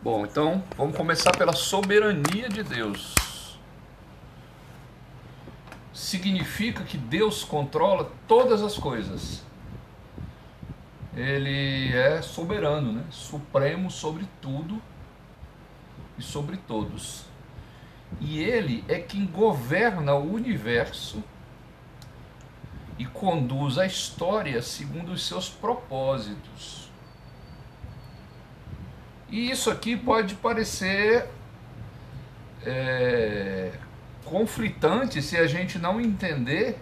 Bom, então vamos começar pela soberania de Deus. Significa que Deus controla todas as coisas. Ele é soberano, né? supremo sobre tudo e sobre todos. E ele é quem governa o universo e conduz a história segundo os seus propósitos. E isso aqui pode parecer é, conflitante se a gente não entender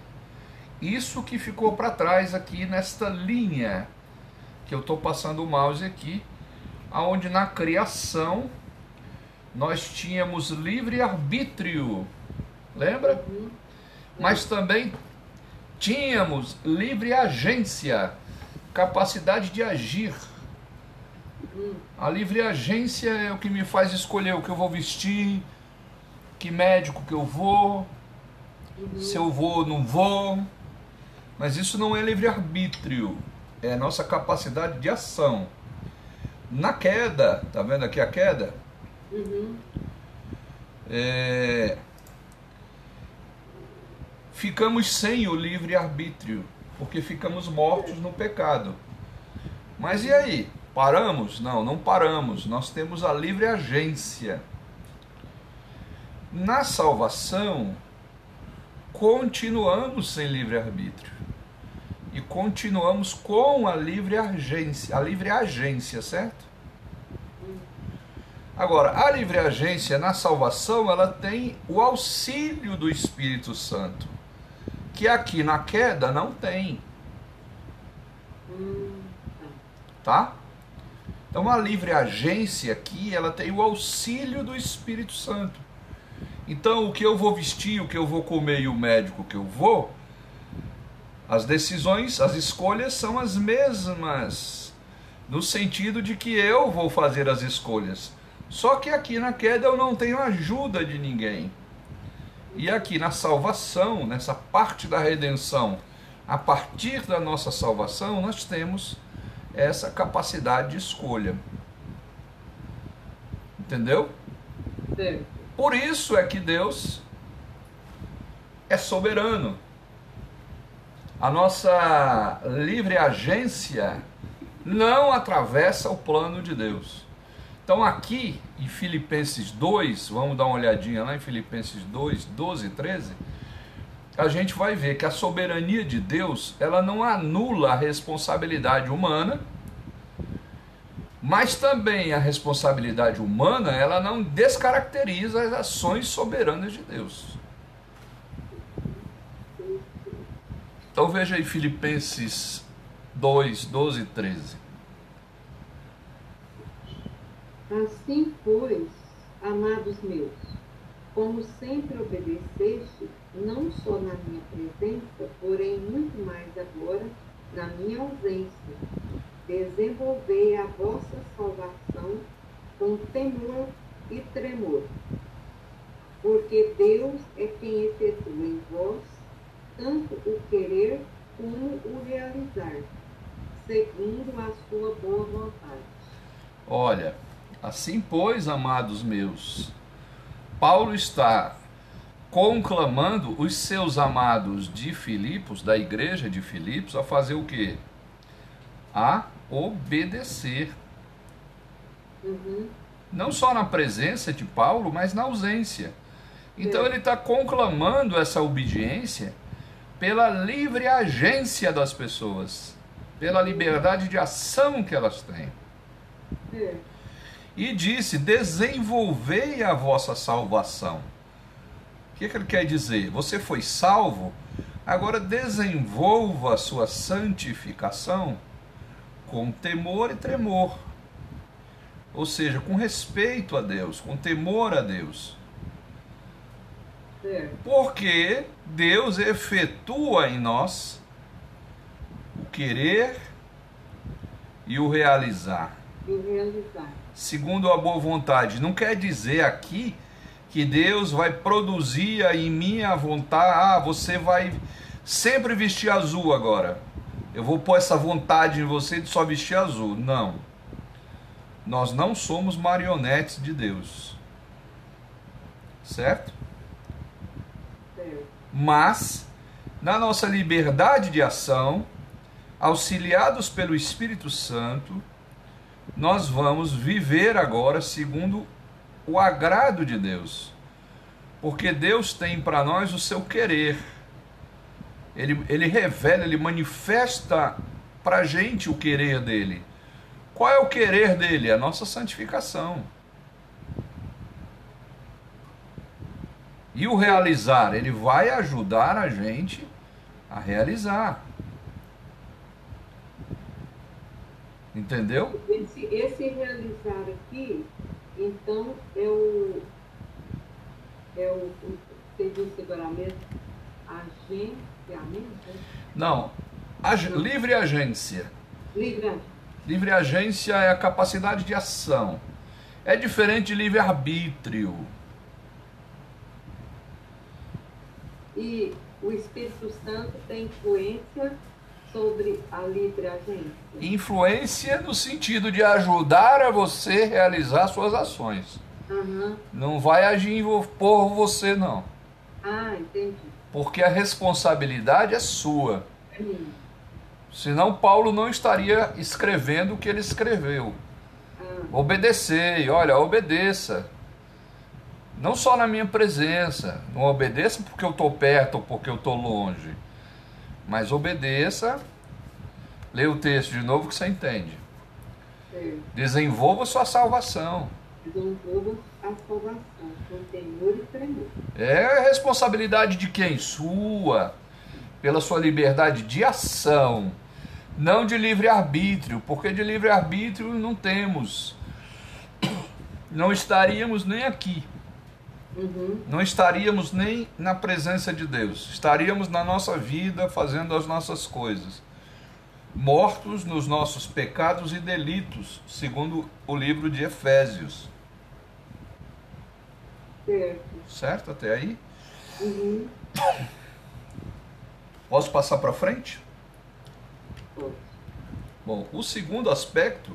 isso que ficou para trás aqui nesta linha que eu estou passando o mouse aqui, aonde na criação nós tínhamos livre arbítrio, lembra? Uhum. Mas também tínhamos livre agência, capacidade de agir. A livre agência é o que me faz escolher o que eu vou vestir, que médico que eu vou, uhum. se eu vou ou não vou. Mas isso não é livre arbítrio, é a nossa capacidade de ação. Na queda, tá vendo aqui a queda? Uhum. É, ficamos sem o livre-arbítrio, porque ficamos mortos no pecado. Mas e aí? Paramos? Não, não paramos. Nós temos a livre agência. Na salvação, continuamos sem livre-arbítrio. E continuamos com a livre agência, a livre agência, certo? Agora, a livre agência na salvação, ela tem o auxílio do Espírito Santo, que aqui na queda não tem. Tá? Então a livre agência aqui, ela tem o auxílio do Espírito Santo. Então o que eu vou vestir, o que eu vou comer e o médico que eu vou, as decisões, as escolhas são as mesmas, no sentido de que eu vou fazer as escolhas. Só que aqui na queda eu não tenho ajuda de ninguém. E aqui na salvação, nessa parte da redenção, a partir da nossa salvação, nós temos essa capacidade de escolha. Entendeu? Sim. Por isso é que Deus é soberano. A nossa livre agência não atravessa o plano de Deus. Então aqui em Filipenses 2, vamos dar uma olhadinha lá em Filipenses 2, 12 e 13, a gente vai ver que a soberania de Deus, ela não anula a responsabilidade humana, mas também a responsabilidade humana, ela não descaracteriza as ações soberanas de Deus. Então veja aí Filipenses 2, 12 e 13. Assim, pois, amados meus, como sempre obedeceste, não só na minha presença, porém muito mais agora na minha ausência, desenvolvei a vossa salvação com temor e tremor, porque Deus é quem efetua em vós tanto o querer como o realizar, segundo a sua boa vontade. Olha, Assim, pois, amados meus, Paulo está conclamando os seus amados de Filipos, da igreja de Filipos, a fazer o quê? A obedecer. Uhum. Não só na presença de Paulo, mas na ausência. Então ele está conclamando essa obediência pela livre agência das pessoas, pela liberdade de ação que elas têm. E disse: Desenvolvei a vossa salvação. O que, que ele quer dizer? Você foi salvo, agora desenvolva a sua santificação com temor e tremor. Ou seja, com respeito a Deus, com temor a Deus. Porque Deus efetua em nós o querer e o realizar. E realizar segundo a boa vontade. Não quer dizer aqui que Deus vai produzir em mim a vontade, ah, você vai sempre vestir azul agora. Eu vou pôr essa vontade em você de só vestir azul. Não. Nós não somos marionetes de Deus. Certo? Mas, na nossa liberdade de ação, auxiliados pelo Espírito Santo, nós vamos viver agora segundo o agrado de Deus. Porque Deus tem para nós o seu querer. Ele, ele revela, ele manifesta para a gente o querer dele. Qual é o querer dele? A nossa santificação. E o realizar, ele vai ajudar a gente a realizar. Entendeu? Esse, esse realizar aqui, então. Você disse agora mesmo? Agenciamento? Não. Ag livre agência. Livre agência. Livre agência é a capacidade de ação. É diferente de livre arbítrio. E o Espírito Santo tem influência sobre a livre agência? Influência no sentido de ajudar a você realizar suas ações. Uhum. Não vai agir por você, não. Ah, entendi. Porque a responsabilidade é sua. Sim. Senão Paulo não estaria escrevendo o que ele escreveu. Ah, Obedecei, olha, obedeça. Não só na minha presença. Não obedeça porque eu estou perto ou porque eu estou longe. Mas obedeça. Leia o texto de novo que você entende. Desenvolva sua salvação. Desenvolva a salvação com temor e tremor. É responsabilidade de quem? Sua. Pela sua liberdade de ação. Não de livre-arbítrio. Porque de livre-arbítrio não temos. Não estaríamos nem aqui. Uhum. não estaríamos nem na presença de Deus, estaríamos na nossa vida fazendo as nossas coisas, mortos nos nossos pecados e delitos, segundo o livro de Efésios. Certo. Certo até aí? Uhum. Posso passar para frente? Pode. Bom, o segundo aspecto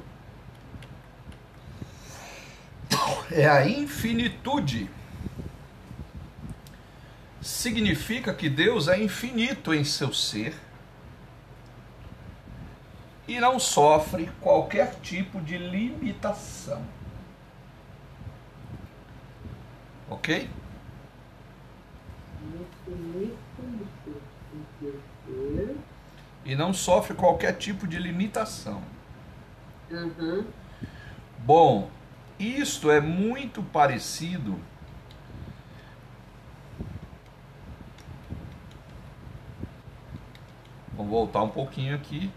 é a infinitude. Significa que Deus é infinito em seu ser e não sofre qualquer tipo de limitação. Ok? E não sofre qualquer tipo de limitação. Aham. Bom, isto é muito parecido. Vamos voltar um pouquinho aqui.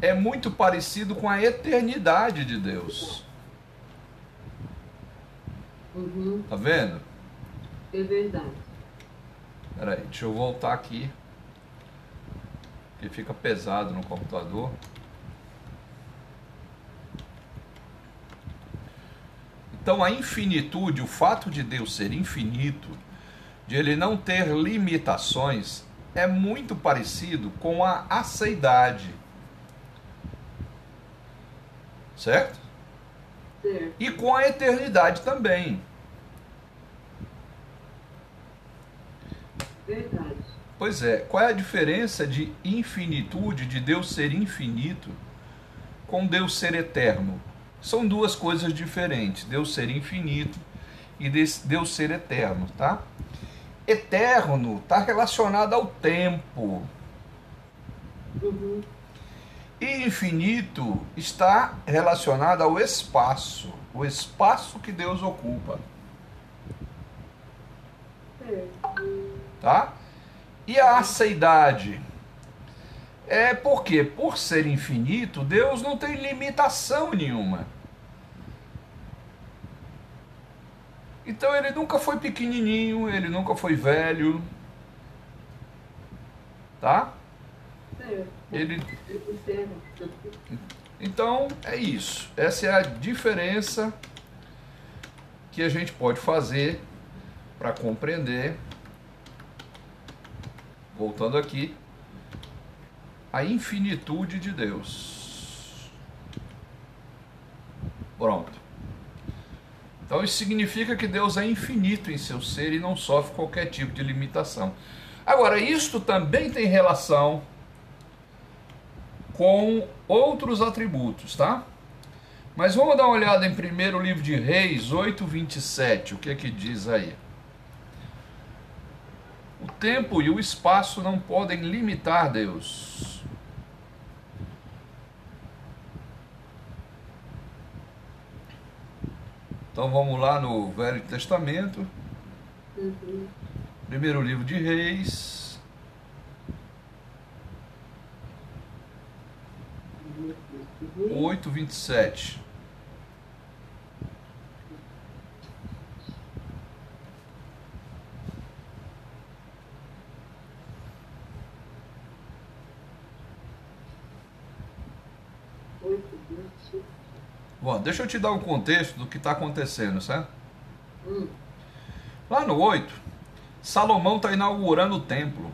É muito parecido com a eternidade de Deus. Uhum. Tá vendo? É verdade. Peraí, deixa eu voltar aqui. Que fica pesado no computador. Então a infinitude, o fato de Deus ser infinito, de ele não ter limitações, é muito parecido com a aceidade. Certo? Certo. E com a eternidade também. Verdade. Pois é, qual é a diferença de infinitude, de Deus ser infinito, com Deus ser eterno? São duas coisas diferentes, Deus ser infinito e Deus ser eterno, tá? Eterno está relacionado ao tempo, Uhum. e infinito está relacionado ao espaço, o espaço que Deus ocupa. Certo. tá? E a aceidade é porque, por ser infinito, Deus não tem limitação nenhuma. Então ele nunca foi pequenininho, ele nunca foi velho, tá? Certo. Ele. Então é isso. Essa é a diferença que a gente pode fazer para compreender. Voltando aqui, a infinitude de Deus. Pronto. Então isso significa que Deus é infinito em seu ser e não sofre qualquer tipo de limitação. Agora, isto também tem relação com outros atributos, tá? Mas vamos dar uma olhada em primeiro livro de Reis 8, 27. O que é que diz aí? O tempo e o espaço não podem limitar Deus. Então vamos lá no Velho Testamento. Uhum. Primeiro livro de Reis. Oito, vinte e sete. Bom, deixa eu te dar um contexto do que está acontecendo, certo? Hum. Lá no 8, Salomão está inaugurando o templo.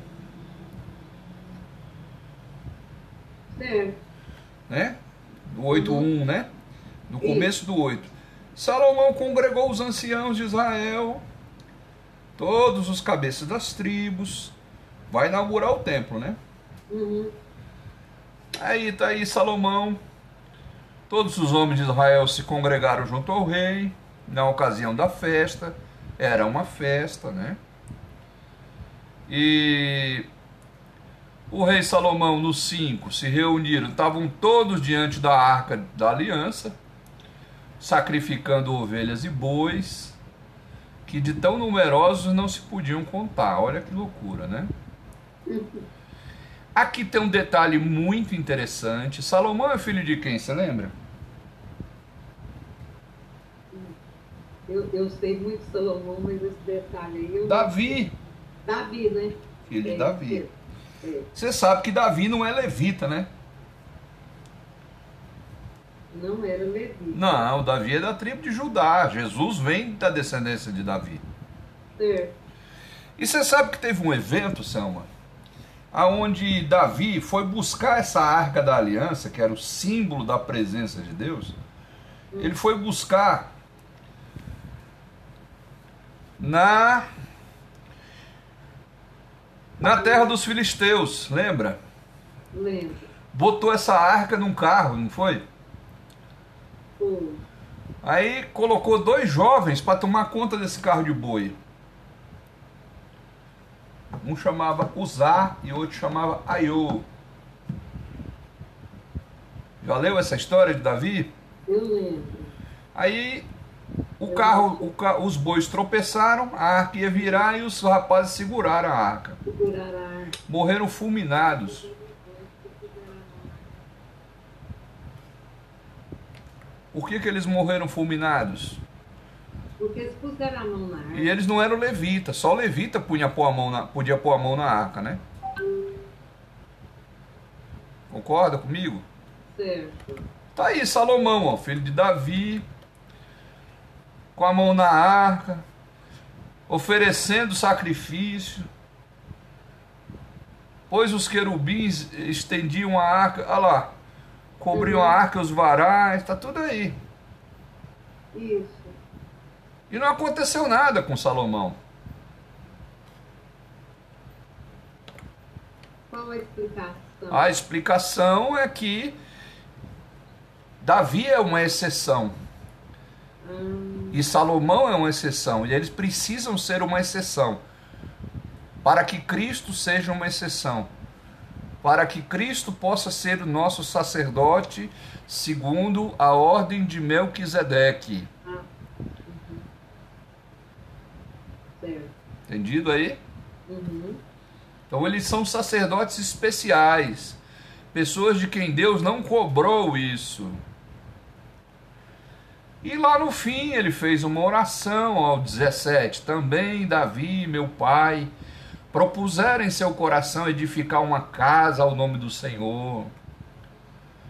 É. Né? Do 8.1, uhum. né? No começo do 8. Salomão congregou os anciãos de Israel, todos os cabeças das tribos, vai inaugurar o templo, né? Uhum. Aí tá aí Salomão Todos os homens de Israel se congregaram junto ao rei na ocasião da festa. Era uma festa, né? E o rei Salomão, nos cinco, se reuniram, estavam todos diante da arca da aliança, sacrificando ovelhas e bois, que de tão numerosos não se podiam contar. Olha que loucura, né? Aqui tem um detalhe muito interessante. Salomão é filho de quem, você lembra? Eu, eu sei muito Salomão, mas esse detalhe aí. Eu... Davi. Davi, né? Filho de é, Davi. É, é. Você sabe que Davi não é levita, né? Não era levita. Não, Davi é da tribo de Judá. Jesus vem da descendência de Davi. É. E você sabe que teve um evento, Selma, aonde Davi foi buscar essa arca da aliança, que era o símbolo da presença de Deus. Ele foi buscar na na terra dos filisteus, lembra? Lembro. Botou essa arca num carro, não foi? Foi. Aí colocou dois jovens para tomar conta desse carro de boi. Um chamava Uzá e outro chamava Aiô. Já leu essa história de Davi? Eu lembro. Aí o carro, o carro, os bois tropeçaram, a arca ia virar e os rapazes seguraram a arca. Morreram fulminados. Por que, que eles morreram fulminados? Porque eles puseram a mão na arca. E eles não eram levitas, só levita podia pôr a mão na, podia pôr a mão na arca, né? Concorda comigo? Certo. Tá aí Salomão, ó, filho de Davi, com a mão na arca, oferecendo sacrifício. Pois os querubins estendiam a arca, olha lá, cobriam uhum. a arca, os varais, está tudo aí. Isso. E não aconteceu nada com Salomão. Qual a explicação? A explicação é que Davi é uma exceção. Hum. E Salomão é uma exceção. E eles precisam ser uma exceção. Para que Cristo seja uma exceção. Para que Cristo possa ser o nosso sacerdote segundo a ordem de Melquisedeque. Entendido aí? Uhum. Então eles são sacerdotes especiais. Pessoas de quem Deus não cobrou isso. E lá no fim ele fez uma oração ao 17. Também Davi, meu pai, propuseram em seu coração edificar uma casa ao nome do Senhor.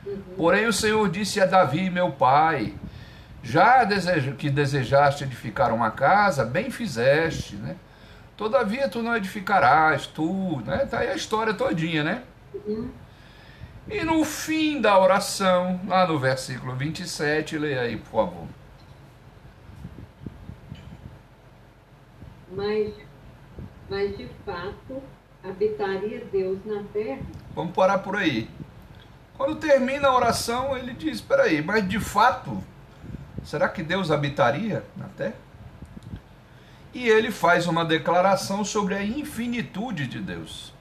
Uhum. Porém o Senhor disse a Davi, meu pai, já desejo, que desejaste edificar uma casa, bem fizeste, né? Todavia tu não edificarás, tu, né? Tá aí a história todinha, né? Uhum. E no fim da oração, lá no versículo 27, leia aí, por favor. Mas, mas de fato, habitaria Deus na terra? Vamos parar por aí. Quando termina a oração, ele diz: Espera aí, mas de fato, será que Deus habitaria na terra? E ele faz uma declaração sobre a infinitude de Deus.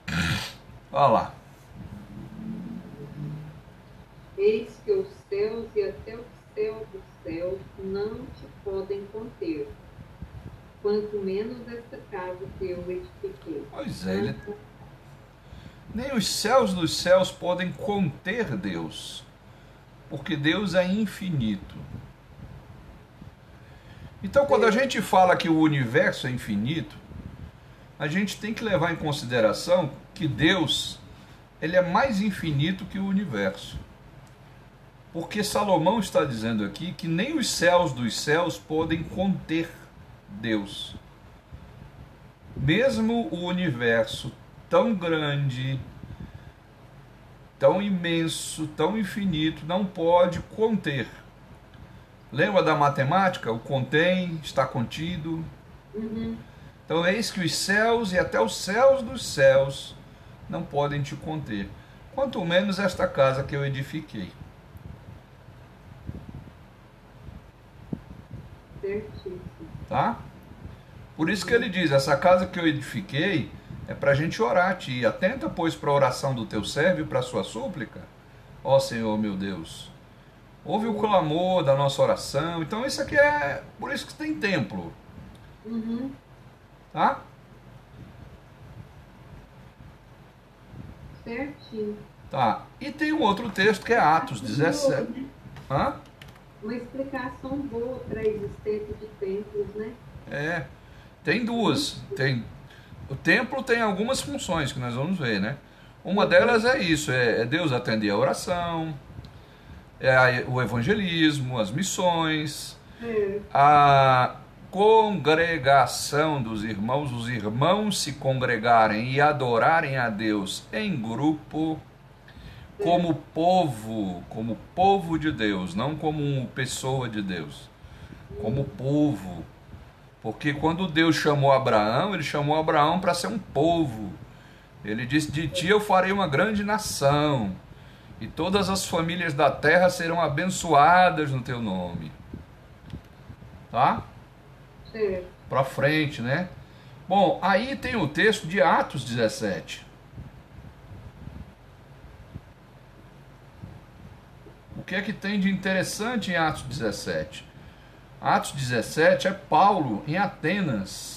Olha lá. Eis que os céus e até o céu dos céus não te podem conter, quanto menos esta casa que eu edifiquei. Pois é, ele... nem os céus dos céus podem conter Deus, porque Deus é infinito. Então, quando a gente fala que o universo é infinito, a gente tem que levar em consideração que Deus ele é mais infinito que o universo. Porque Salomão está dizendo aqui que nem os céus dos céus podem conter Deus. Mesmo o universo tão grande, tão imenso, tão infinito, não pode conter Lembra da matemática? O contém, está contido. Uhum. Então, eis que os céus e até os céus dos céus não podem te conter. Quanto menos esta casa que eu edifiquei. Certíssimo. Tá? Por isso que ele diz: essa casa que eu edifiquei é para a gente orar a ti. Atenta, pois, para a oração do teu servo e para a sua súplica. Ó Senhor meu Deus Ouve o clamor da nossa oração. Então isso aqui é. Por isso que tem templo. Uhum. Tá? Certinho. Tá. E tem um outro texto que é Atos 17. Né? Hã? Uma explicação boa para a existência de templos, né? É. Tem duas. Tem. O templo tem algumas funções que nós vamos ver, né? Uma delas é isso, é, é Deus atender a oração, é o evangelismo, as missões, É. a congregação dos irmãos, os irmãos se congregarem e adorarem a Deus em grupo, como povo, como povo de Deus, não como pessoa de Deus, como povo. Porque quando Deus chamou Abraão, ele chamou Abraão para ser um povo. Ele disse: De ti eu farei uma grande nação e todas as famílias da terra serão abençoadas no teu nome. Tá? Sim. Para frente, né? Bom, aí tem o texto de Atos 17. O que é que tem de interessante em Atos 17? Atos 17 é Paulo em Atenas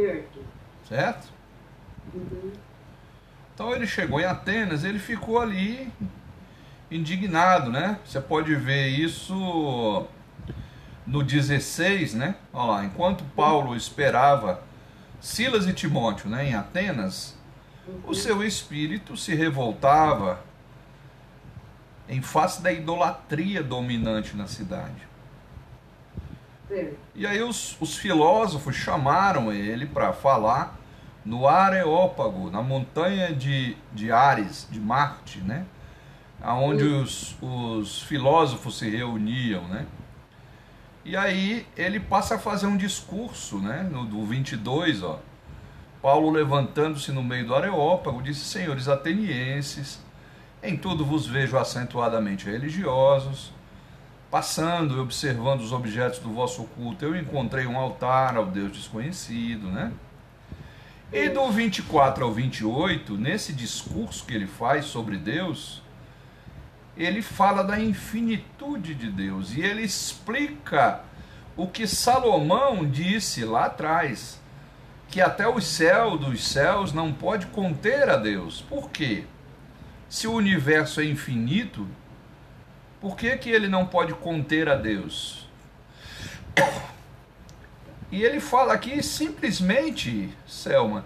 Certo. Certo? Uhum. Então ele chegou em Atenas, ele ficou ali indignado, né? Você pode ver isso no 16, né? Olha lá, enquanto Paulo esperava Silas e Timóteo, né, em Atenas, o seu espírito se revoltava em face da idolatria dominante na cidade. E aí os, os filósofos chamaram ele para falar no Areópago, na montanha de, de Ares, de Marte, né? Onde os, os filósofos se reuniam, né? E aí ele passa a fazer um discurso, né? No do 22, ó. Paulo levantando-se no meio do Areópago, disse: Senhores atenienses, em tudo vos vejo acentuadamente religiosos passando e observando os objetos do vosso culto, eu encontrei um altar ao Deus desconhecido, né? E do 24 ao 28, nesse discurso que ele faz sobre Deus, ele fala da infinitude de Deus e ele explica o que Salomão disse lá atrás, que até o céu dos céus não pode conter a Deus. Por quê? Se o universo é infinito, por que, que ele não pode conter a Deus? E ele fala aqui simplesmente, Selma,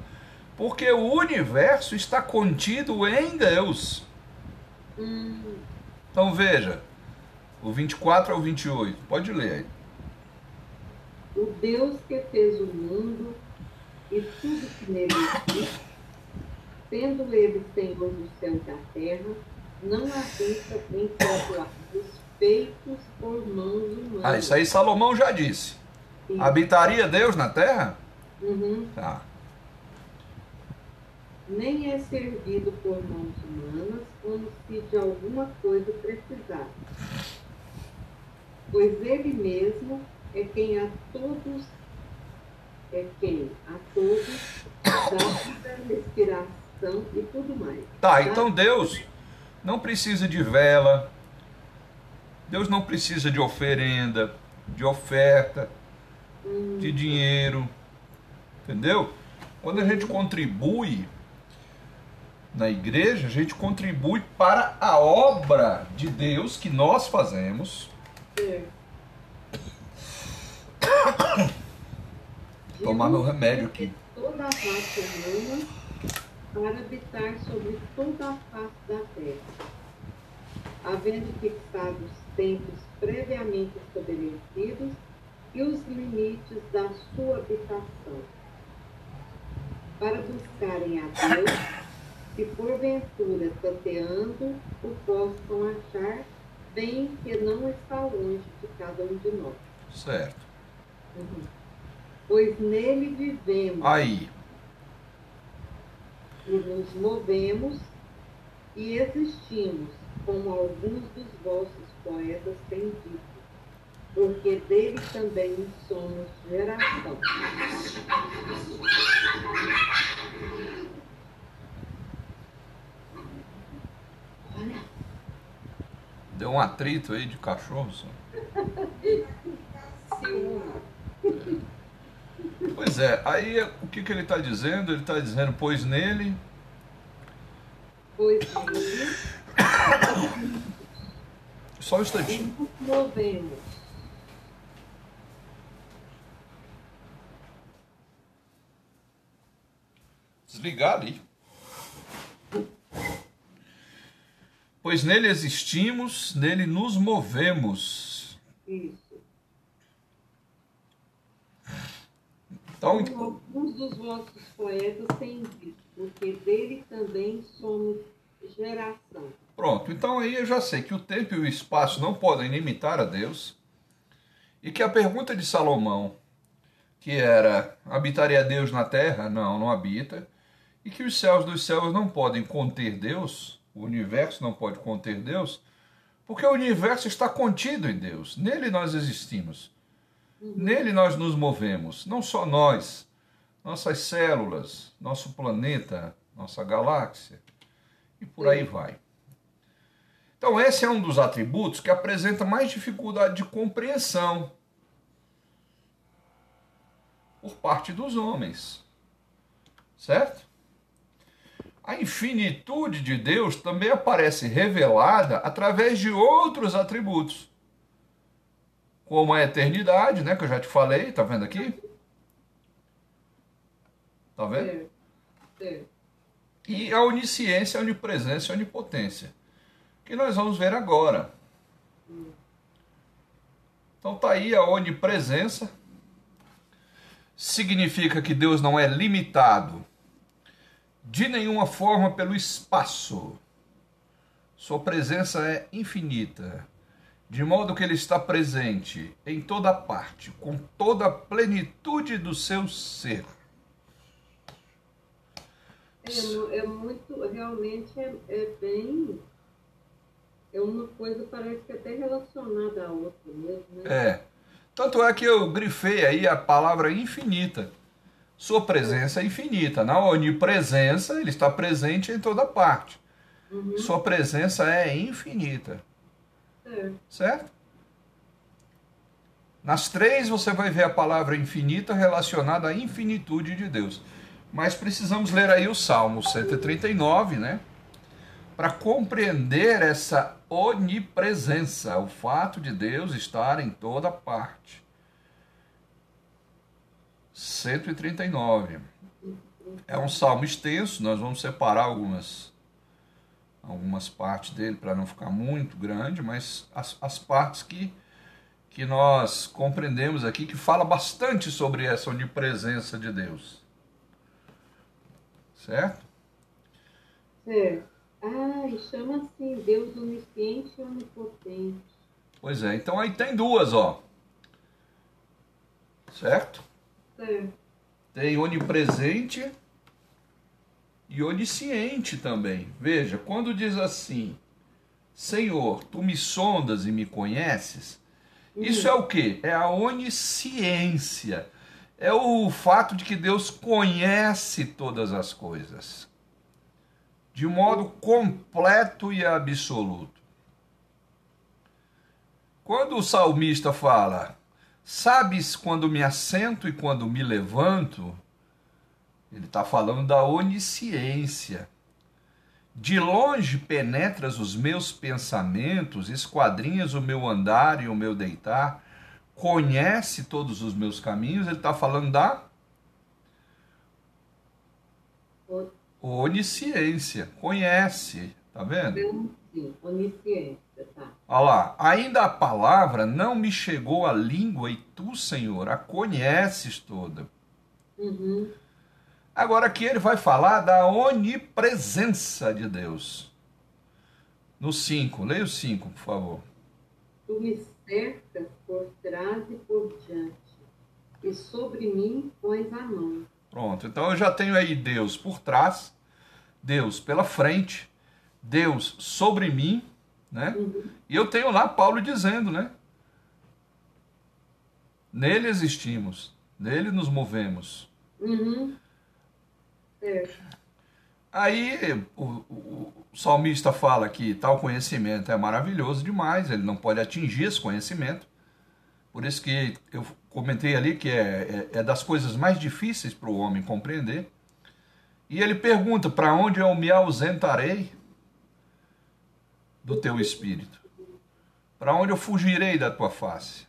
porque o universo está contido em Deus. Então veja, O 24 ao 28. Pode ler aí. O Deus que fez o mundo e tudo que nele existe, sendo ele Senhor do céu e da terra, não habita em santuários feitos por mãos humanas. Ah, isso aí Salomão já disse. Sim. Habitaria Deus na terra? Uhum. Tá. Nem é servido por mãos humanas como se de alguma coisa precisasse. Pois ele mesmo é quem a todos é quem a todos dá respiração e tudo mais. Tá, então Deus não precisa de vela. Deus não precisa de oferenda, de oferta, de dinheiro. Entendeu? Quando a gente contribui na igreja, a gente contribui para a obra de Deus que nós fazemos. É. Tomar meu remédio aqui. Toda a raça humana para habitar sobre toda a face da terra, havendo fixado tempos previamente estabelecidos e os limites da sua habitação, para buscarem a Deus e porventura tateando o possam achar bem que não está longe de cada um de nós. Certo. Uhum. Pois nele vivemos Aí, e nos movemos e existimos, como alguns dos vossos poetas têm dito, porque dele também somos geração. Deu um atrito aí de cachorro. só. ciúme. Pois é, aí o que, que ele está dizendo? Ele está dizendo, pois nele Pois nele Só um instantinho. movemos. Desligar ali. Pois nele existimos, nele nos movemos. Isso. Então, alguns dos vossos poetas têm dito, porque dele também somos geração. Pronto. Então aí eu já sei que o tempo e o espaço não podem limitar a Deus. E que a pergunta de Salomão, que era: habitaria Deus na terra? Não, não habita. E que os céus dos céus não podem conter Deus, o universo não pode conter Deus, porque o universo está contido em Deus. Nele nós existimos. Nele nós nos movemos, não só nós, nossas células, nosso planeta, nossa galáxia, e por aí vai. Então, esse é um dos atributos que apresenta mais dificuldade de compreensão por parte dos homens. Certo? A infinitude de Deus também aparece revelada através de outros atributos como a eternidade, né, que eu já te falei, tá vendo aqui? Tá vendo? E a onisciência, a onipresença e a onipotência, que nós vamos ver agora. Então tá aí a onipresença, significa que Deus não é limitado de nenhuma forma pelo espaço. Sua presença é infinita, de modo que ele está presente em toda parte, com toda a plenitude do seu ser. É, mu- é muito, realmente é, é bem. É uma coisa, parece que até relacionada à outra mesmo, né? É. Tanto é que eu grifei aí a palavra infinita. Sua presença é infinita. Na onipresença, ele está presente em toda parte. Uhum, Sua presença é infinita. certo. Certo? Nas três você vai ver a palavra infinita relacionada à infinitude de Deus. Mas precisamos ler aí o Salmo 139, né? Para compreender essa onipresença, o fato de Deus estar em toda parte. 139. É um salmo extenso, nós vamos separar algumas algumas partes dele para não ficar muito grande, mas as, as partes que, que nós compreendemos aqui, que fala bastante sobre essa onipresença de Deus. Certo? Certo. Ah, chama assim, Deus onisciente e onipotente. Pois é, então aí tem duas, ó. Certo? Certo. Tem onipresente e onisciente também. Veja, quando diz assim: Senhor, tu me sondas e me conheces, isso é o que? É a onisciência. É o fato de que Deus conhece todas as coisas de modo completo e absoluto. Quando o salmista fala, sabes quando me assento e quando me levanto, ele está falando da onisciência. De longe penetras os meus pensamentos, esquadrinhas o meu andar e o meu deitar, conhece todos os meus caminhos. Ele está falando da onisciência. Conhece, tá vendo? Sim, onisciência, tá. Olha lá, ainda a palavra não me chegou à língua e tu, Senhor, a conheces toda. Uhum. Agora aqui ele vai falar da onipresença de Deus. No 5, leia o 5, por favor. Tu me cercas por trás e por diante, e sobre mim pões a mão. Pronto, então eu já tenho aí Deus por trás, Deus pela frente, Deus sobre mim, né? Uhum. E eu tenho lá Paulo dizendo, né? Nele existimos, nele nos movemos. Uhum. Certo. Aí o, o, o salmista fala que tal conhecimento é maravilhoso demais, ele não pode atingir esse conhecimento. Por isso que eu comentei ali que é, é, é das coisas mais difíceis para o homem compreender. E ele pergunta: para onde eu me ausentarei do teu espírito? Para onde eu fugirei da tua face?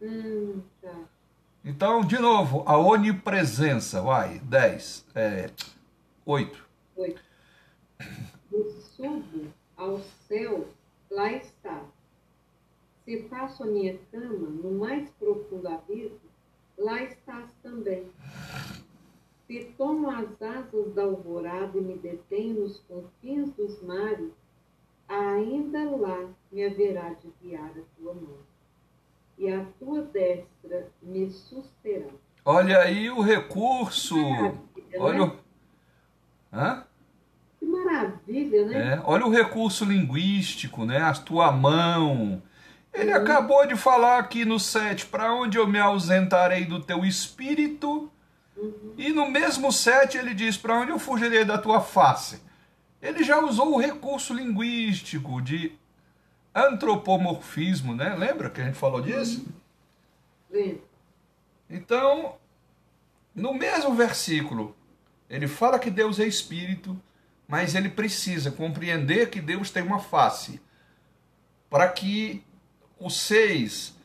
Hum, tá. Então, de novo, a onipresença, vai, 10, é, 8. Oito. Eu subo ao céu, lá está. Se faço a minha cama no mais profundo abismo, lá estás também. Se tomo as asas da alvorada e me detenho nos confins dos mares, ainda lá me haverá de guiar a tua mão, e a tua destra me susterá. Olha aí o recurso. Maravilha, Olha né? o. Hã? Que maravilha, né? É, olha o recurso linguístico, né? A tua mão. Ele acabou de falar aqui no 7, para onde eu me ausentarei do teu espírito? E no mesmo 7 ele diz, para onde eu fugirei da tua face? Ele já usou o recurso linguístico de antropomorfismo, né? Lembra que a gente falou disso? Lembra? Então, no mesmo versículo, ele fala que Deus é espírito, mas ele precisa compreender que Deus tem uma face. Para que o 6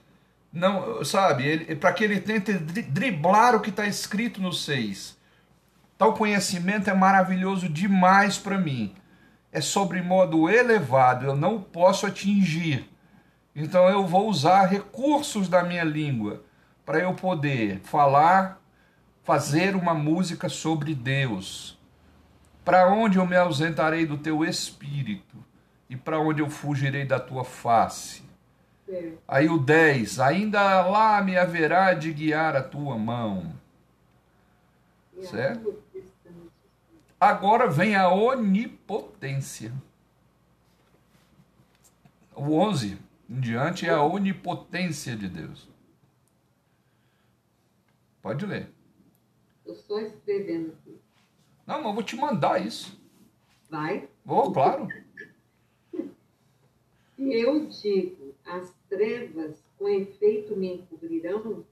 não, sabe, para que ele tente dri- driblar o que está escrito no 6. Tal conhecimento é maravilhoso demais para mim. É sobre modo elevado, eu não posso atingir. Então eu vou usar recursos da minha língua para eu poder falar, fazer uma música sobre Deus. Para onde eu me ausentarei do teu espírito e para onde eu fugirei da tua face? Aí o 10, ainda lá me haverá de guiar a tua mão. Certo. Agora vem a onipotência. O 11 em diante é a onipotência de Deus. Pode ler. Eu só escrevendo aqui. Não, mas eu vou te mandar isso. Vai. Vou, claro. Eu digo, as trevas com efeito me encobrirão,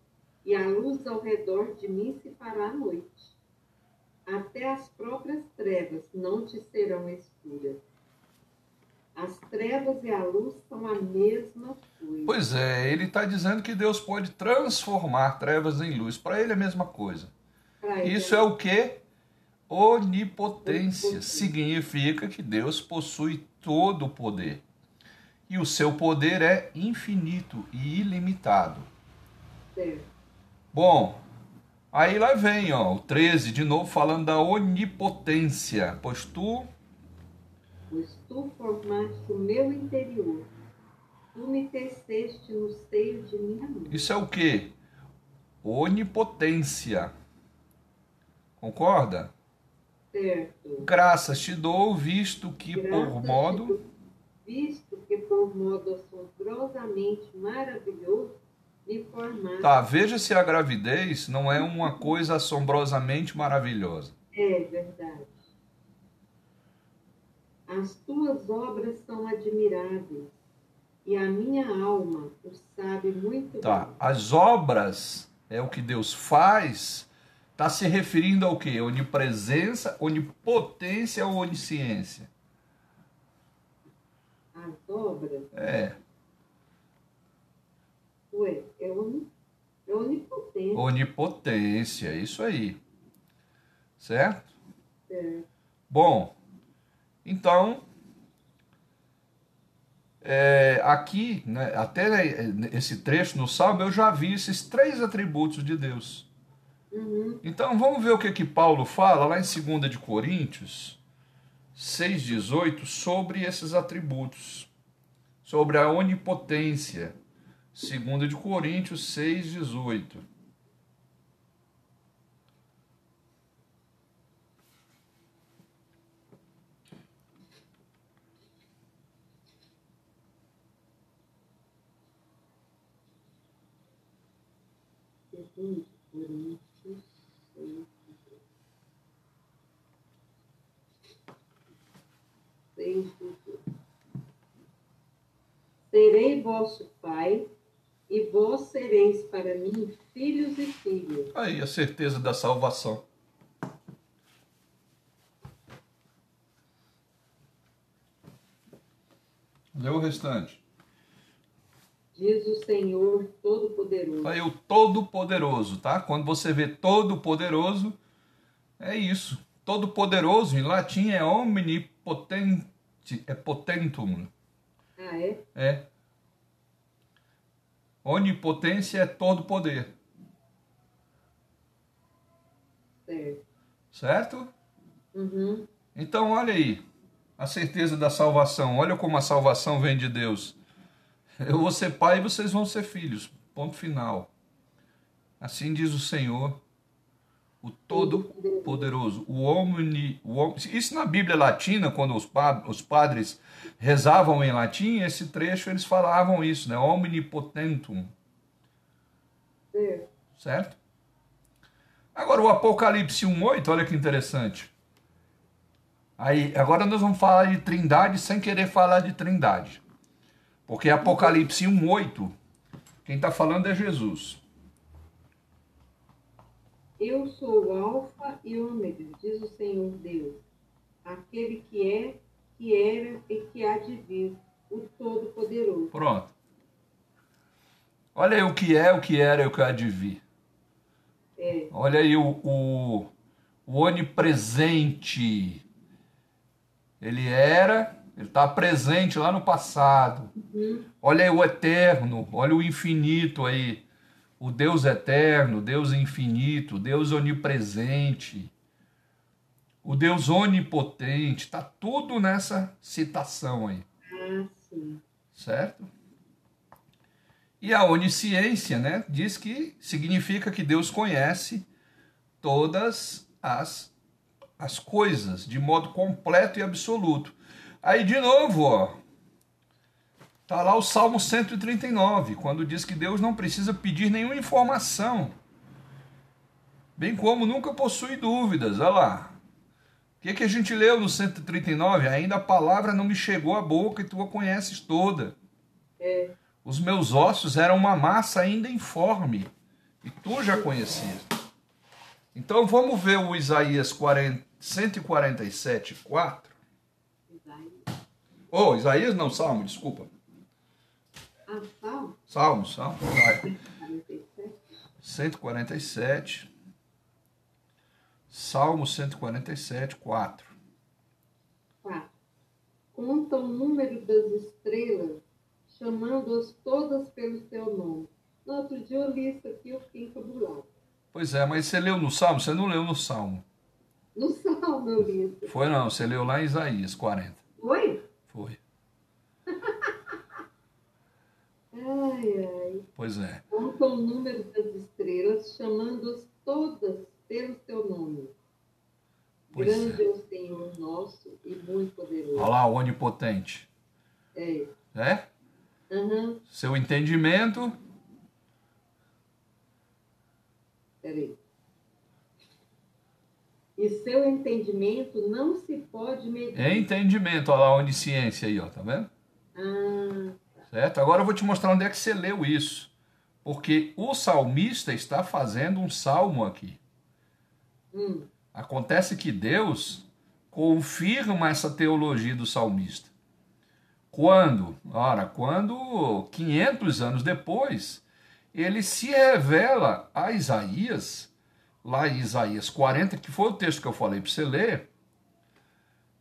e a luz ao redor de mim se fará à noite. Até as próprias trevas não te serão escuras. As trevas e a luz são a mesma coisa. Pois é, ele está dizendo que Deus pode transformar trevas em luz. Para ele é a mesma coisa. Isso é o que? Onipotência. Significa que Deus possui todo o poder. E o seu poder é infinito e ilimitado. Certo. Bom, aí lá vem, ó, o 13, de novo falando da onipotência. Pois tu Pois tu formaste o meu interior. Tu me teceste no seio de minha mãe. Isso é o que? Onipotência. Concorda? Certo. Graças te dou, visto que por Graças modo. te dou, Visto que por modo assombrosamente maravilhoso me formaste. Tá, veja se a gravidez não é uma coisa assombrosamente maravilhosa. É verdade. As tuas obras são admiráveis, e a minha alma o sabe muito Tá, bem. as obras é o que Deus faz, está se referindo ao quê? Onipresença, onipotência ou onisciência? As obras, É, ué, é, é onipotente. onipotência, isso aí. Certo? certo? Bom, então, é, aqui, né, até esse trecho no Salmo, eu já vi esses três atributos de Deus. Uhum. Então, vamos ver o que, que Paulo fala lá em 2 de Coríntios 6,18 sobre esses atributos, sobre a onipotência. 2 de Coríntios 6,18. Segundo Coríntios Serei vosso pai, e vós sereis para mim filhos e filhas. Aí, a certeza da salvação. Lê o restante. Diz o Senhor Todo-Poderoso. Aí o Todo-Poderoso, tá? Quando você vê Todo-Poderoso, é isso. Todo-Poderoso em latim é omnipotente, é potentum. Ah, é? É. Onipotência é todo poder, Certo. certo? Uhum. Então, olha aí, a certeza da salvação. Olha como a salvação vem de Deus. Eu vou ser pai e vocês vão ser filhos. Ponto final. Assim diz o Senhor, o Todo-Poderoso, o Omni. O om... Isso na Bíblia Latina, quando os, pa... os padres rezavam em latim, esse trecho eles falavam isso, né? Omnipotentum. Certo. Certo? Agora, o Apocalipse 1,8, olha que interessante. Aí, agora nós vamos falar de trindade sem querer falar de trindade. Porque Apocalipse 1,8, quem está falando é Jesus. Eu sou o Alfa e Ômega, diz o Senhor Deus, aquele que é, que era e que há de vir, o Todo-Poderoso. Pronto. Olha aí o que é, o que era e o que há de vir. É, Olha aí o, o, o onipresente. Ele era, ele está presente lá no passado. uhum, Olha aí o eterno, olha o infinito aí. O Deus eterno, Deus infinito, Deus onipresente, o Deus onipotente, está tudo nessa citação aí, ah, sim. certo? E a onisciência, né, diz que significa que Deus conhece todas as, as coisas de modo completo e absoluto. Aí de novo, ó, Está lá o Salmo 139, quando diz que Deus não precisa pedir nenhuma informação, bem como nunca possui dúvidas. Olha lá. O que, que a gente leu no 139? Ainda a palavra não me chegou à boca e tu a conheces toda. É, Os meus ossos eram uma massa ainda informe e tu já conhecias. Então vamos ver o Isaías 40, 147, 4. Isaías. Oh, Isaías não, Salmo, desculpa. Ah, Salmo Salmo, Salmo. Vai. 47. 147. Salmo 147, 4. 4. conta o número das estrelas, chamando-as todas pelo seu nome. No outro dia eu li isso aqui, eu fiquei encabulado. Pois é, mas você leu no Salmo? Você não leu no Salmo. No Salmo eu li isso. Foi não, você leu lá em Isaías 40. Foi? Foi. Ai, ai. Pois é. Conta o número das estrelas, chamando-as todas pelo seu nome. Pois Grande é. é o Senhor nosso e muito poderoso. Olha lá, o onipotente. É. É? Aham, Seu entendimento peraí. E seu entendimento não se pode medir. é entendimento. Olha lá a onisciência aí, ó, tá vendo? Ah, Certo? Agora eu vou te mostrar onde é que você leu isso. Porque o salmista está fazendo um salmo aqui. hum, Acontece que Deus confirma essa teologia do salmista. Quando? Ora, quando 500 anos depois, ele se revela a Isaías, lá em Isaías 40, que foi o texto que eu falei para você ler,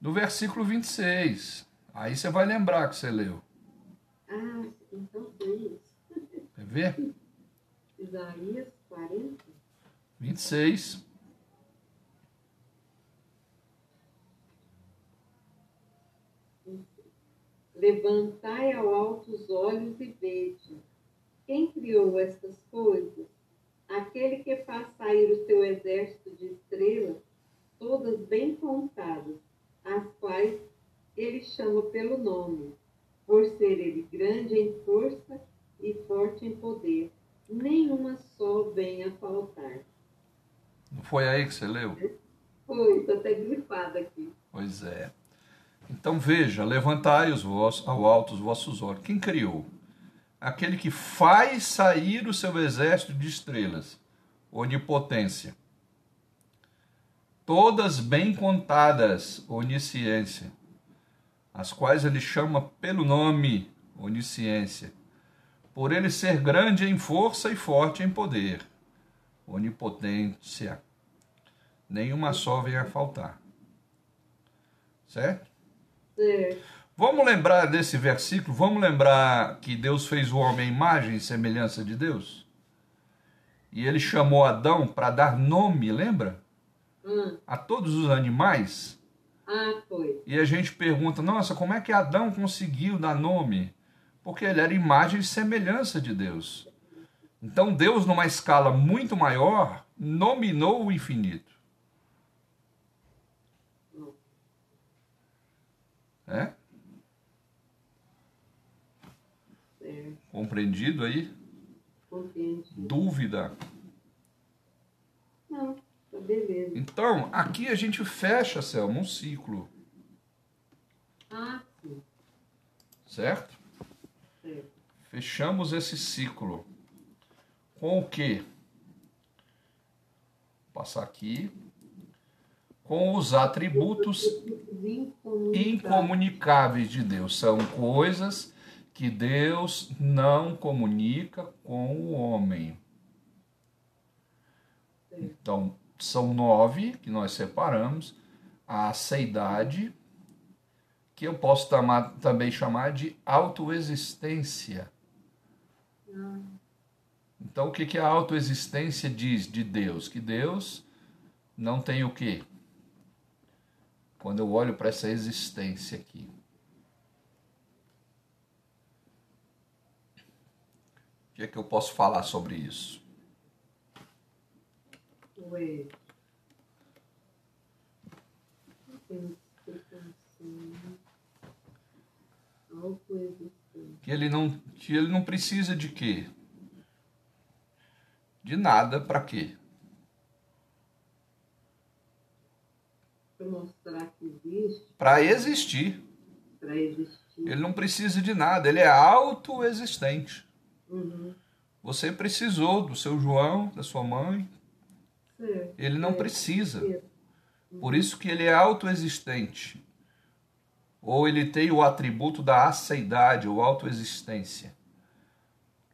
no versículo 26. Aí você vai lembrar que você leu. Ah, então foi isso. Quer ver? Isaías 40. 26. Levantai ao alto os olhos e vede. Quem criou estas coisas? Aquele que faz sair o seu exército de estrelas, todas bem contadas, as quais ele chama pelo nome, por ser ele grande em força e forte em poder. Nenhuma só vem a faltar. Não foi aí que você leu? Foi, está até grifado aqui. Pois é. Então veja, levantai os vossos, ao alto os vossos olhos. Quem criou? Aquele que faz sair o seu exército de estrelas, onipotência. Todas bem contadas, onisciência, as quais ele chama pelo nome, onisciência, por ele ser grande em força e forte em poder, onipotência. Nenhuma só vem a faltar. Certo? Certo. Vamos lembrar desse versículo? Vamos lembrar que Deus fez o homem à imagem e semelhança de Deus? E ele chamou Adão para dar nome, lembra? Ah, A todos os animais. Ah, foi. E a gente pergunta: nossa, como é que Adão conseguiu dar nome? Porque ele era imagem e semelhança de Deus. Então Deus, numa escala muito maior, nominou o infinito. É? Certo. Compreendido aí? Compreendi. Dúvida? Não, beleza. Então, aqui a gente fecha, Selma, um ciclo, Ah, sim. certo? Fechamos esse ciclo. Com o quê? Vou passar aqui. Com os atributos incomunicáveis de Deus. São coisas que Deus não comunica com o homem. Então, são nove que nós separamos. A aceidade, que eu posso tamar- também chamar de autoexistência. Então, o que, que a autoexistência diz de Deus? Que Deus não tem o quê? Quando eu olho para essa existência aqui. O que é que eu posso falar sobre isso? Que ele não, que ele não precisa de quê? De nada para quê? Para mostrar que existe, Para existir. para existir. Ele não precisa de nada, ele é autoexistente. Uhum. Você precisou do seu João, da sua mãe. Ele não É, precisa. isso. Por isso que ele é autoexistente. Ou ele tem o atributo da aceidade ou autoexistência.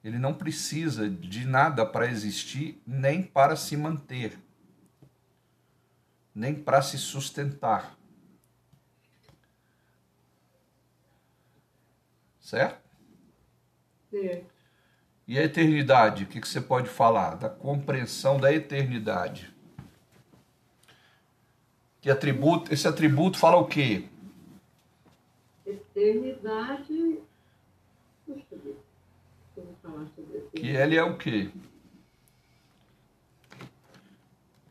Ele não precisa de nada para existir, nem para se manter, nem para se sustentar. Certo? Certo. E a eternidade, o que, que você pode falar? Da compreensão da eternidade. Que atributo, esse atributo fala o quê? Eternidade. Deixa eu ver. Eu vou falar sobre Que ele é o quê?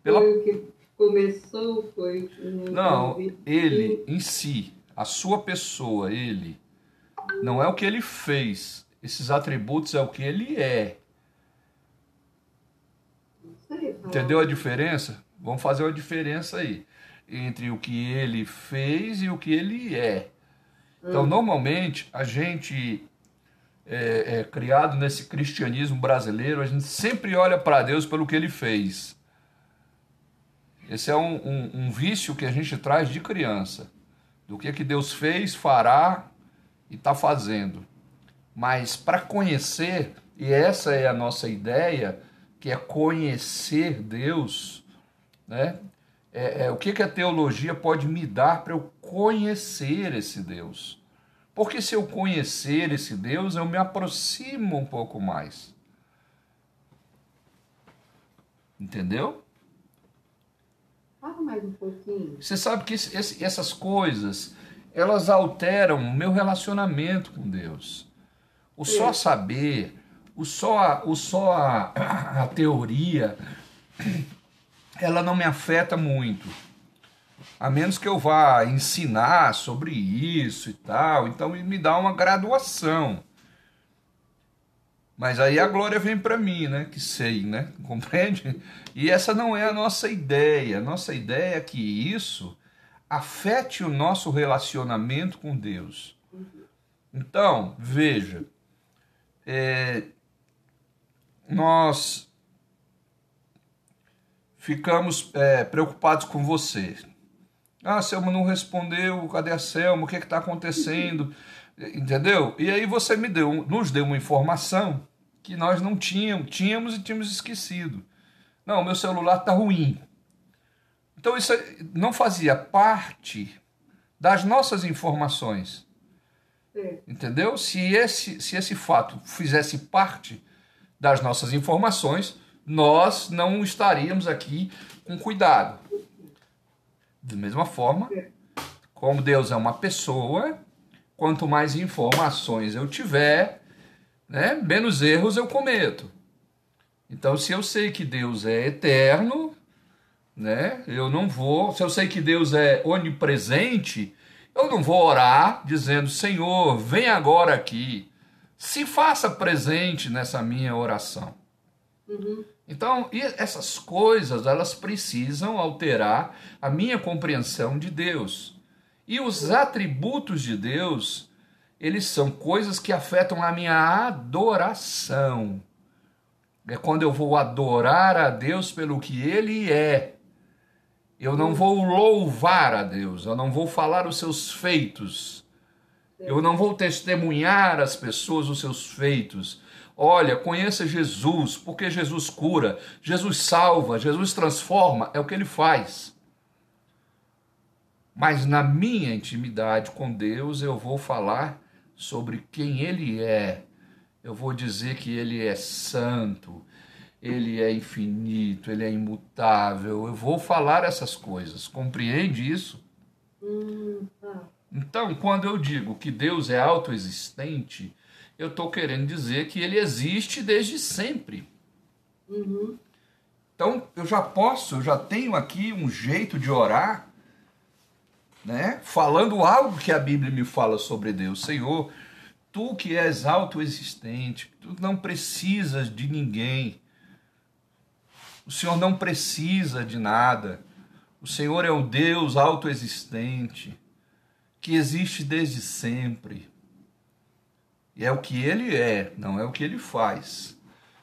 Pela... Foi o que começou, foi. Não, ele em si, a sua pessoa, ele, não é o que ele fez. Esses atributos é o que ele é. Entendeu a diferença? Vamos fazer uma diferença aí entre o que ele fez e o que ele é. Então, normalmente, a gente é, é criado nesse cristianismo brasileiro, a gente sempre olha para Deus pelo que ele fez. Esse é um, um- um vício que a gente traz de criança. Do que, que Deus fez, fará e está fazendo. Mas para conhecer, e essa é a nossa ideia, que é conhecer Deus, né? É, é, o que, que a teologia pode me dar para eu conhecer esse Deus? Porque se eu conhecer esse Deus, eu me aproximo um pouco mais. Entendeu? Fala mais um pouquinho. Você sabe que esse- essas coisas, elas alteram o meu relacionamento com Deus. O só saber, o só, o só a, a teoria, ela não me afeta muito. A menos que eu vá ensinar sobre isso e tal, então me dá uma graduação. Mas aí a glória vem para mim, né? Que sei, né? Compreende? E essa não é a nossa ideia. Nossa ideia é que isso afete o nosso relacionamento com Deus. Então, veja, é, nós ficamos é, preocupados com você. Ah, Selma não respondeu, cadê a Selma? O que está acontecendo? Entendeu? E aí você me deu, nos deu uma informação que nós não tínhamos, tínhamos e tínhamos esquecido. Não, meu celular está ruim. Então isso não fazia parte das nossas informações. Certo. Entendeu? Se esse, se esse fato fizesse parte das nossas informações, nós não estaríamos aqui com cuidado. Da mesma forma, como Deus é uma pessoa, quanto mais informações eu tiver, né, menos erros eu cometo. Então, se eu sei que Deus é eterno, né, eu não vou. Se eu sei que Deus é onipresente, eu não vou orar dizendo: Senhor, vem agora aqui, se faça presente nessa minha oração. Uhum. Então, essas coisas, elas precisam alterar a minha compreensão de Deus. E os atributos de Deus, eles são coisas que afetam a minha adoração. É quando eu vou adorar a Deus pelo que Ele é. Eu não vou louvar a Deus, eu não vou falar os seus feitos. Eu não vou testemunhar às pessoas os seus feitos. Olha, conheça Jesus, porque Jesus cura, Jesus salva, Jesus transforma, é o que ele faz. Mas na minha intimidade com Deus, eu vou falar sobre quem ele é. Eu vou dizer que ele é santo, ele é infinito, ele é imutável. Eu vou falar essas coisas. Compreende isso? Hum, tá. Então, quando eu digo que Deus é autoexistente, eu estou querendo dizer que ele existe desde sempre. Uhum. Então, eu já posso, eu já tenho aqui um jeito de orar, né? Falando algo que a Bíblia me fala sobre Deus. Senhor, tu que és autoexistente, tu não precisas de ninguém. O Senhor não precisa de nada. O Senhor é o Deus autoexistente, que existe desde sempre. E é o que ele é, não é o que ele faz.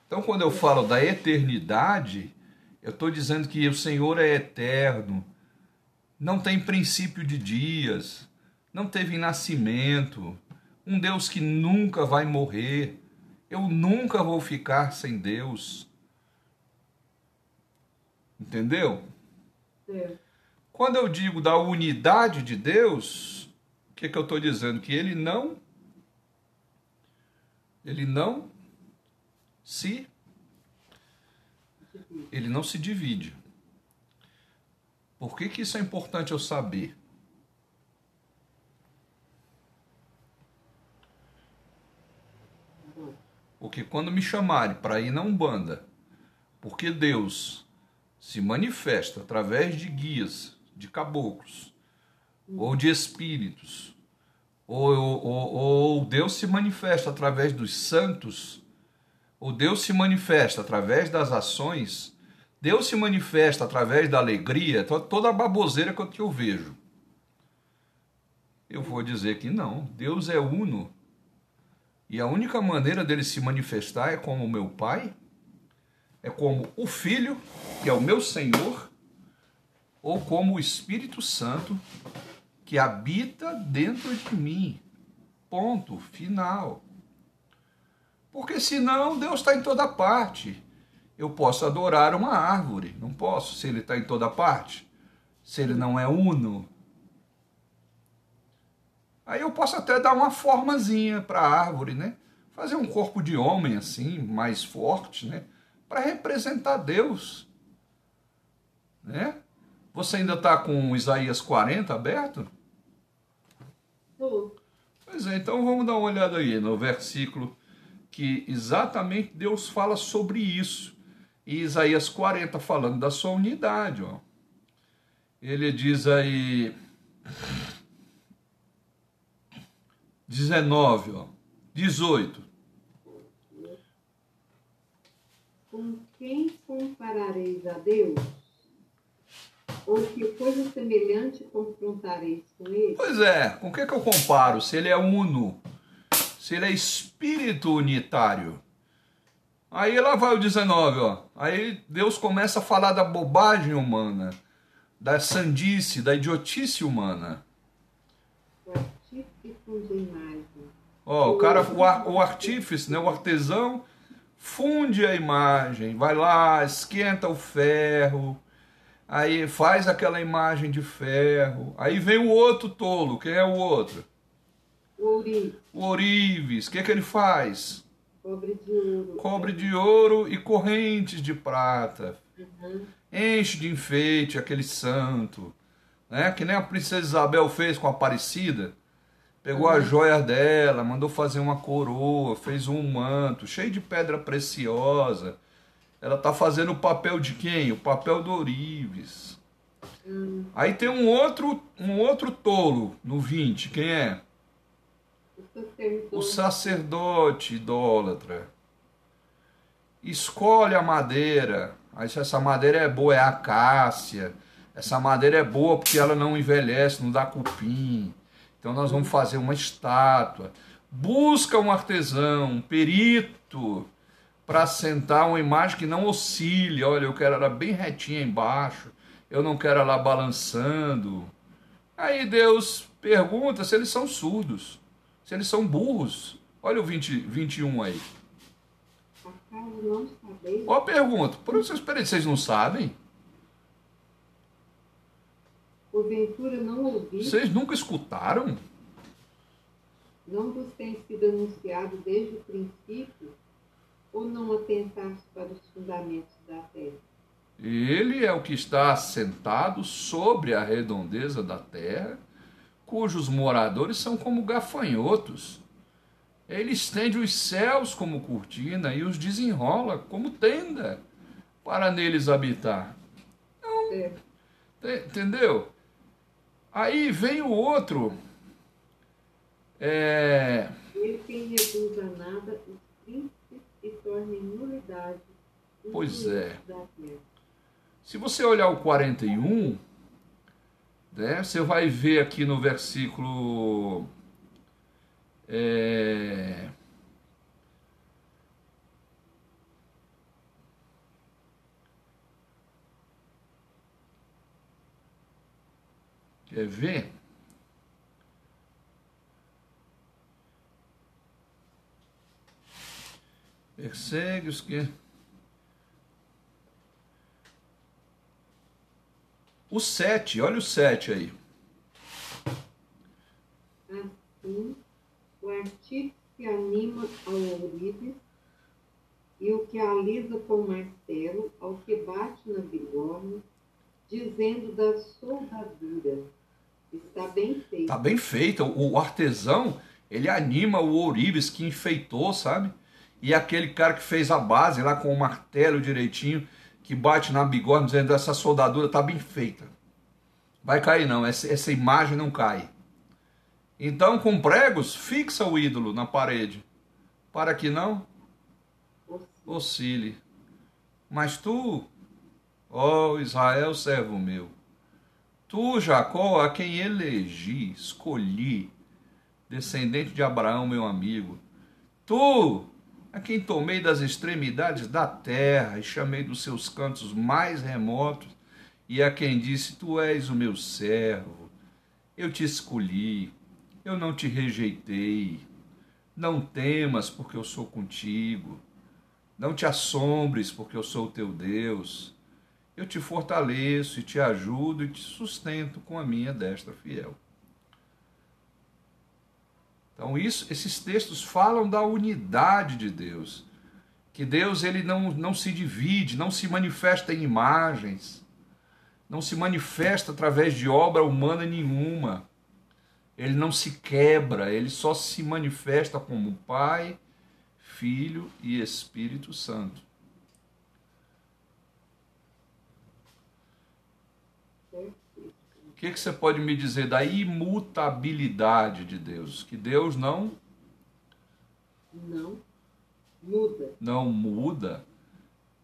Então, quando eu falo da eternidade, eu estou dizendo que o Senhor é eterno, não tem princípio de dias, não teve nascimento, um Deus que nunca vai morrer. Eu nunca vou ficar sem Deus. Entendeu? Certo. Quando eu digo da unidade de Deus, o que, que eu estou dizendo? Que ele não ele não se ele não se divide. Por que, que isso é importante eu saber? Porque quando me chamarem para ir na Umbanda, porque Deus se manifesta através de guias, de caboclos, ou de espíritos, ou, ou, ou Deus se manifesta através dos santos, ou Deus se manifesta através das ações, Deus se manifesta através da alegria, toda a baboseira que eu vejo. Eu vou dizer que não, Deus é uno. E a única maneira dele se manifestar é como meu Pai, é como o Filho, que é o meu Senhor, ou como o Espírito Santo, que habita dentro de mim. Ponto final. Porque senão Deus está em toda parte. Eu posso adorar uma árvore, não posso, se ele está em toda parte. Se ele não é uno. Aí eu posso até dar uma formazinha para a árvore, né? Fazer um corpo de homem assim, mais forte, né? Para representar Deus. Né? Você ainda está com Isaías 40 aberto? Tô. Pois é, então vamos dar uma olhada aí no versículo que exatamente Deus fala sobre isso. E Isaías 40 falando da sua unidade, ó. Ele diz aí 19, ó. 18. Com quem comparareis a Deus? Ou que coisa semelhante confrontareis com ele? Pois é, com o que, que eu comparo? Se ele é uno, se ele é espírito unitário. Aí lá vai o 19, ó. Aí Deus começa a falar da bobagem humana, da sandice, da idiotice humana. O artífice imagem. Ó, o cara, o, ar, o artífice, né, o artesão, funde a imagem, vai lá, esquenta o ferro, aí faz aquela imagem de ferro. Aí vem o outro tolo, quem é o outro? O ourives, O ourives, o que, que ele faz? cobre de ouro. Cobre de ouro e correntes de prata. Uhum. Enche de enfeite aquele santo, né? Que nem a princesa Isabel fez com a Aparecida. Pegou as joias dela, mandou fazer uma coroa, fez um manto cheio de pedra preciosa. Ela tá fazendo o papel de quem? O papel do Ourives. Hum, Aí tem um outro, um outro tolo no 20, quem é? o sacerdote. O sacerdote idólatra. Escolhe a madeira. Aí se essa madeira é boa, é a acácia. Essa madeira é boa porque ela não envelhece, não dá cupim. Então nós vamos fazer uma estátua. Busca um artesão, um perito, para sentar uma imagem que não oscile. Olha, eu quero ela bem retinha embaixo. Eu não quero ela balançando. Aí Deus pergunta se eles são surdos, se eles são burros. Olha o 20, 21 aí. Sabeis? Ó a pergunta, por vocês, peraí, vocês não sabem? Porventura não ouvis? Vocês nunca escutaram? Não vos tem sido anunciado desde o princípio? Ou não atentaste para os fundamentos da terra? Ele é o que está assentado sobre a redondeza da terra, cujos moradores são como gafanhotos. Ele estende os céus como cortina e os desenrola como tenda para neles habitar. É, Te- Entendeu? Aí vem o outro. É, ele quem reduz a nada os príncipes e torna em nulidade Pois é. Se você olhar o 41, né, você vai ver aqui no versículo. é, Quer ver? Persegue os que. O 7, olha o 7 aí. Assim, o artífice que anima ao ourives e o que alisa com o martelo ao que bate na bigorna, dizendo da soldadura. Está bem feito. Está bem feito. O artesão, ele anima o ourives que enfeitou, sabe? E aquele cara que fez a base lá com o martelo direitinho, que bate na bigorna, dizendo essa soldadura está bem feita. Vai cair não, essa, essa imagem não cai. Então, com pregos, fixa o ídolo na parede, para que não oscile. Mas tu, ó Israel, servo meu, tu, Jacó, a quem elegi, escolhi, descendente de Abraão, meu amigo, tu, a quem tomei das extremidades da terra e chamei dos seus cantos mais remotos, e a quem disse: Tu és o meu servo, eu te escolhi, eu não te rejeitei. Não temas, porque eu sou contigo. Não te assombres, porque eu sou o teu Deus. Eu te fortaleço e te ajudo e te sustento com a minha destra fiel. Então, isso, esses textos falam da unidade de Deus. Que Deus ele não, não se divide, não se manifesta em imagens, não se manifesta através de obra humana nenhuma. Ele não se quebra, ele só se manifesta como Pai, Filho e Espírito Santo. Que, que você pode me dizer da imutabilidade de Deus? Que Deus não. Não muda. Não muda.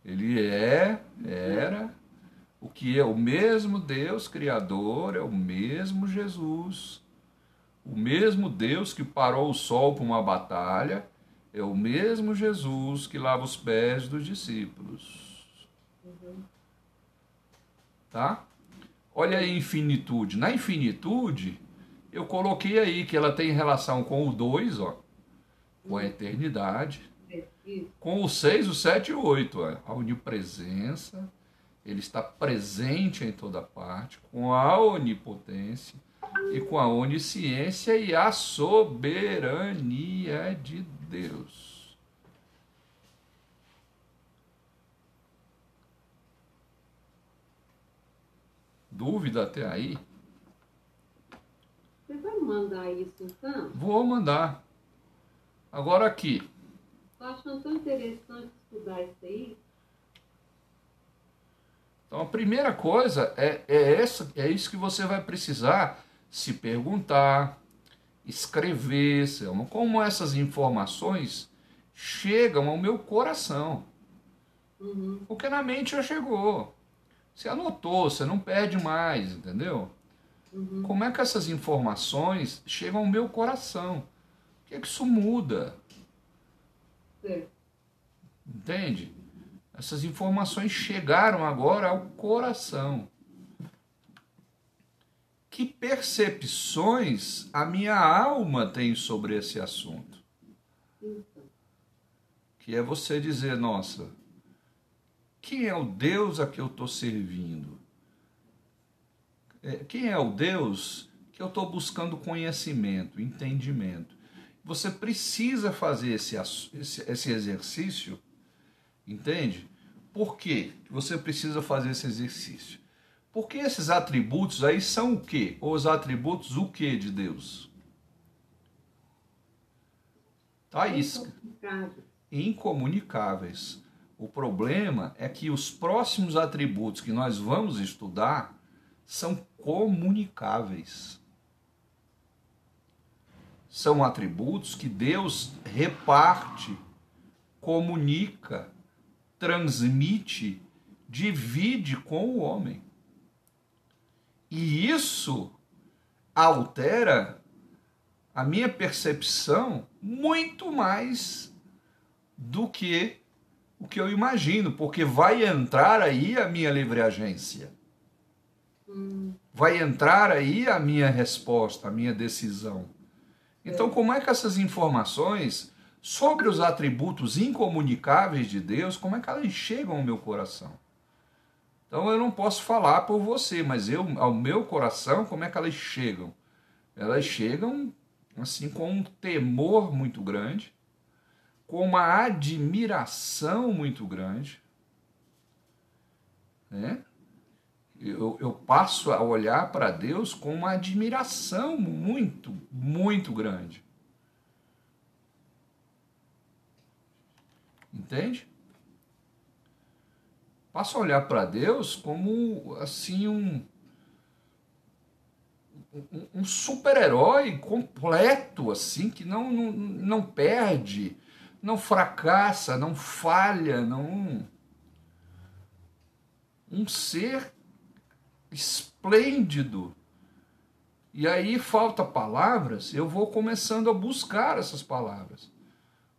Ele é, era, o que é o mesmo Deus Criador, é o mesmo Jesus. O mesmo Deus que parou o sol para uma batalha é o mesmo Jesus que lava os pés dos discípulos. Uhum. Tá? Olha a infinitude. Na infinitude, eu coloquei aí que ela tem relação com o 2, ó, com a eternidade, com o 6, o 7 e o 8, a onipresença, ele está presente em toda parte, com a onipotência e com a onisciência e a soberania de Deus. Dúvida até aí? Você vai mandar isso então? Vou mandar. Agora aqui. Estou achando tão interessante estudar isso aí. Então a primeira coisa é, é, essa, é isso que você vai precisar se perguntar, escrever, Selma, como essas informações chegam ao meu coração. Uhum. Porque na mente já chegou. Você anotou, você não perde mais, entendeu? Uhum. Como é que essas informações chegam ao meu coração? O que é que isso muda? Sim. Entende? Essas informações chegaram agora ao coração que percepções a minha alma tem sobre esse assunto. Que é você dizer, nossa, quem é o Deus a que eu estou servindo? É, quem é o Deus que eu estou buscando conhecimento, entendimento? Você precisa fazer esse, esse, exercício, entende? Por que você precisa fazer esse exercício? Porque esses atributos aí são o quê? Os atributos o quê de Deus? Tá isso. Incomunicáveis. O problema é que os próximos atributos que nós vamos estudar são comunicáveis. São atributos que Deus reparte, comunica, transmite, divide com o homem. E isso altera a minha percepção muito mais do que o que eu imagino, porque vai entrar aí a minha livre agência. Hum. Vai entrar aí a minha resposta, a minha decisão. Então, é. como é que essas informações sobre os atributos incomunicáveis de Deus, como é que elas chegam ao meu coração? Então eu não posso falar por você, mas eu, ao meu coração, como é que elas chegam? Elas chegam assim com um temor muito grande, com uma admiração muito grande, né? Eu, eu passo a olhar para Deus com uma admiração muito, muito grande. Entende? Passo a olhar para Deus como assim um um, super-herói completo assim que não, não não perde, não fracassa, não falha, não um ser esplêndido. E aí falta palavras, eu vou começando a buscar essas palavras.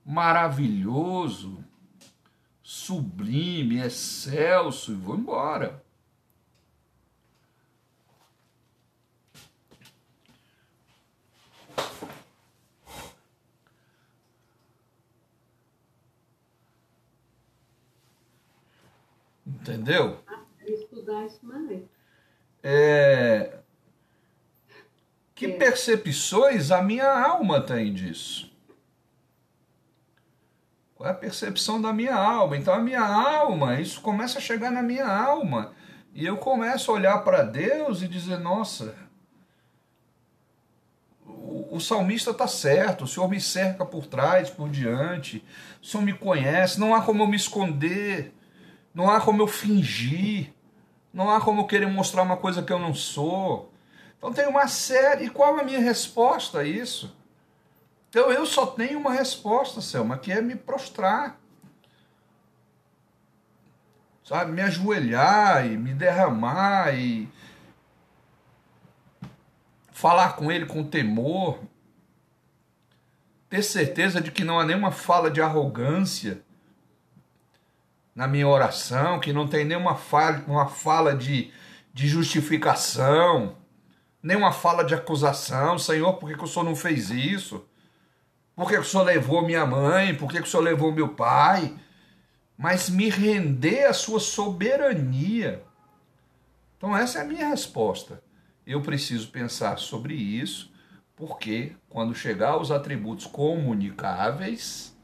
Maravilhoso, sublime, excelso, e vou embora. Entendeu? Estudar isso mais. É... Que é. percepções a minha alma tem disso? Qual é a percepção da minha alma? Então a minha alma, isso começa a chegar na minha alma. E eu começo a olhar para Deus e dizer, nossa, o, o salmista está certo, o Senhor me cerca por trás, por diante, o Senhor me conhece, não há como eu me esconder, não há como eu fingir. Não há como querer mostrar uma coisa que eu não sou. Então tem uma série. E qual é a minha resposta a isso? Então eu só tenho uma resposta, Selma, que é me prostrar. Sabe? Me ajoelhar e me derramar e falar com ele com temor. Ter certeza de que não há nenhuma fala de arrogância na minha oração, que não tem nenhuma fala, uma fala de, de justificação, nenhuma fala de acusação. Senhor, por que, que o Senhor não fez isso? Por que, que o Senhor levou minha mãe? Por que, que o Senhor levou meu pai? Mas me render à sua soberania. Então, essa é a minha resposta. Eu preciso pensar sobre isso, porque quando chegar aos atributos comunicáveis,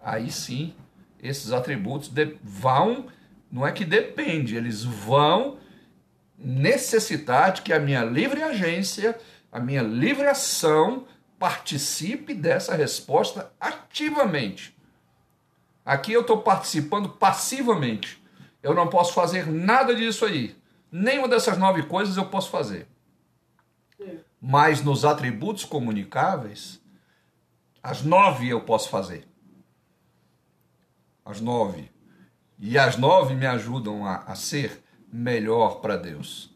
aí sim esses atributos vão, não é que depende, eles vão necessitar de que a minha livre agência, a minha livre ação participe dessa resposta ativamente. Aqui eu estou participando passivamente. Eu não posso fazer nada disso aí. Nenhuma dessas nove coisas eu posso fazer. Mas nos atributos comunicáveis, as nove eu posso fazer às nove. E as nove me ajudam a, a ser melhor para Deus,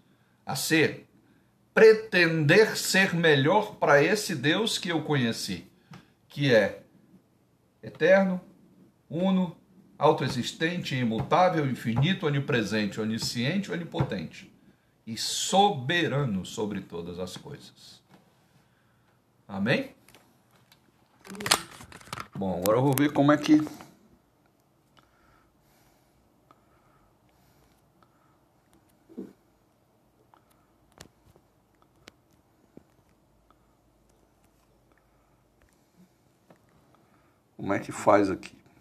a ser, pretender ser melhor para esse Deus que eu conheci, que é eterno, uno, autoexistente, imutável, infinito, onipresente, onisciente, onipotente e soberano sobre todas as coisas. Amém? Bom, agora eu vou ver como é que Como é que faz aqui?